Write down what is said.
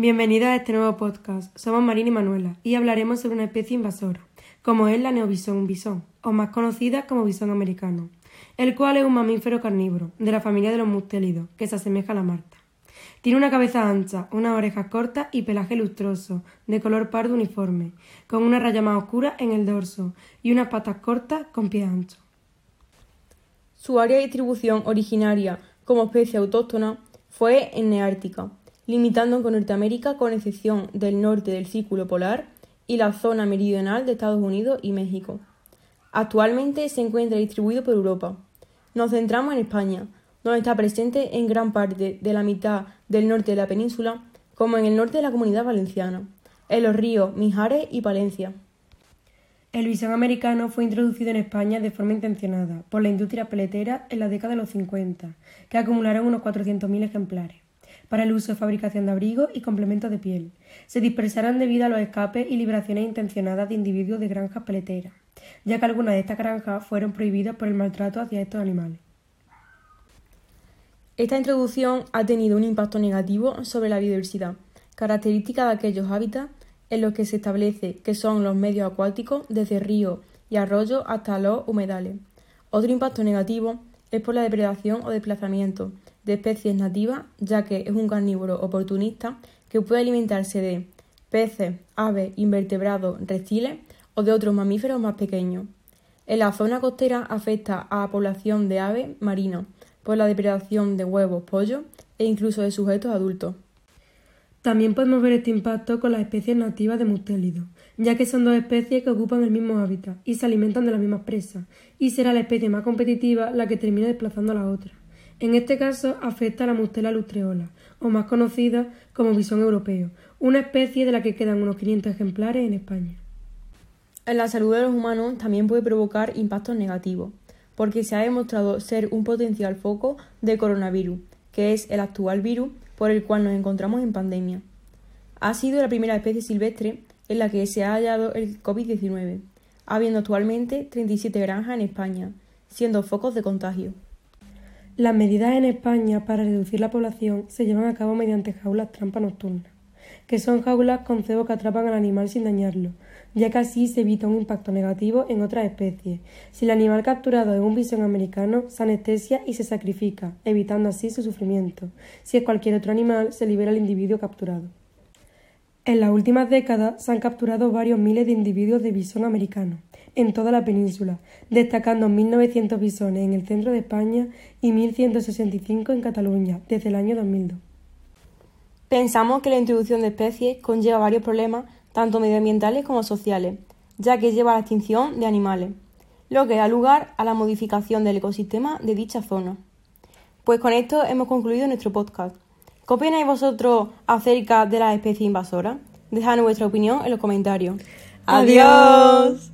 Bienvenida a este nuevo podcast. Somos Marina y Manuela y hablaremos sobre una especie invasora, como es la neobisón bisón, o más conocida como bisón americano, el cual es un mamífero carnívoro de la familia de los mustélidos, que se asemeja a la marta. Tiene una cabeza ancha, unas orejas cortas y pelaje lustroso, de color pardo uniforme, con una raya más oscura en el dorso y unas patas cortas con pies anchos. Su área de distribución originaria como especie autóctona fue en Neártica, limitando con Norteamérica con excepción del norte del Círculo Polar y la zona meridional de Estados Unidos y México. Actualmente se encuentra distribuido por Europa. Nos centramos en España, donde está presente en gran parte de la mitad del norte de la península, como en el norte de la comunidad valenciana, en los ríos Mijares y Palencia. El bisón americano fue introducido en España de forma intencionada por la industria peletera en la década de los 50, que acumularon unos 400.000 ejemplares para el uso de fabricación de abrigos y complementos de piel. Se dispersaron debido a los escapes y liberaciones intencionadas de individuos de granjas peleteras, ya que algunas de estas granjas fueron prohibidas por el maltrato hacia estos animales. Esta introducción ha tenido un impacto negativo sobre la biodiversidad, característica de aquellos hábitats en los que se establece que son los medios acuáticos desde ríos y arroyos hasta los humedales. Otro impacto negativo es por la depredación o desplazamiento de especies nativas, ya que es un carnívoro oportunista que puede alimentarse de peces, aves, invertebrados, reptiles o de otros mamíferos más pequeños. En la zona costera afecta a la población de aves marinas, por la depredación de huevos, pollos e incluso de sujetos adultos. También podemos ver este impacto con las especies nativas de mustélidos, ya que son dos especies que ocupan el mismo hábitat y se alimentan de las mismas presas, y será la especie más competitiva la que termine desplazando a la otra. En este caso afecta a la mustela lustreola, o más conocida como bisón europeo, una especie de la que quedan unos 500 ejemplares en España. En la salud de los humanos también puede provocar impactos negativos porque se ha demostrado ser un potencial foco de coronavirus, que es el actual virus por el cual nos encontramos en pandemia. Ha sido la primera especie silvestre en la que se ha hallado el COVID-19, habiendo actualmente 37 granjas en España, siendo focos de contagio. Las medidas en España para reducir la población se llevan a cabo mediante jaulas trampa nocturnas, que son jaulas con cebo que atrapan al animal sin dañarlo, ya que así se evita un impacto negativo en otras especies. Si el animal capturado es un bisón americano, se anestesia y se sacrifica, evitando así su sufrimiento. Si es cualquier otro animal, se libera el individuo capturado. En las últimas décadas se han capturado varios miles de individuos de bisón americano en toda la península, destacando 1.900 bisones en el centro de España y 1.165 en Cataluña desde el año 2002. Pensamos que la introducción de especies conlleva varios problemas tanto medioambientales como sociales, ya que lleva a la extinción de animales, lo que da lugar a la modificación del ecosistema de dicha zona. Pues con esto hemos concluido nuestro podcast. ¿Qué opináis vosotros acerca de las especies invasoras? Dejad vuestra opinión en los comentarios. ¡Adiós!